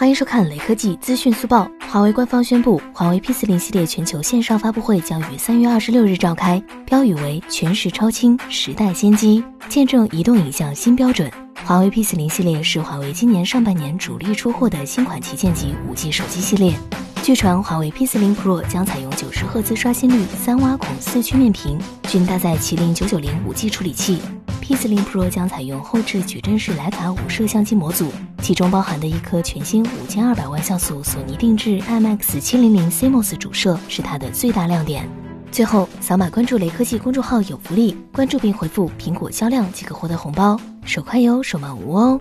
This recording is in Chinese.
欢迎收看雷科技资讯速报。华为官方宣布，华为 P 四零系列全球线上发布会将于三月二十六日召开，标语为“全时超清，时代先机，见证移动影像新标准”。华为 P 四零系列是华为今年上半年主力出货的新款旗舰级五 G 手机系列。据传，华为 P 四零 Pro 将采用九十赫兹刷新率、三挖孔四曲面屏，均搭载麒麟九九零五 G 处理器。P40 Pro 将采用后置矩阵式徕卡五摄相机模组，其中包含的一颗全新五千二百万像素索尼定制 IMX 七零零 CMOS 主摄是它的最大亮点。最后，扫码关注雷科技公众号有福利，关注并回复“苹果销量”即可获得红包，手快有，手慢无哦。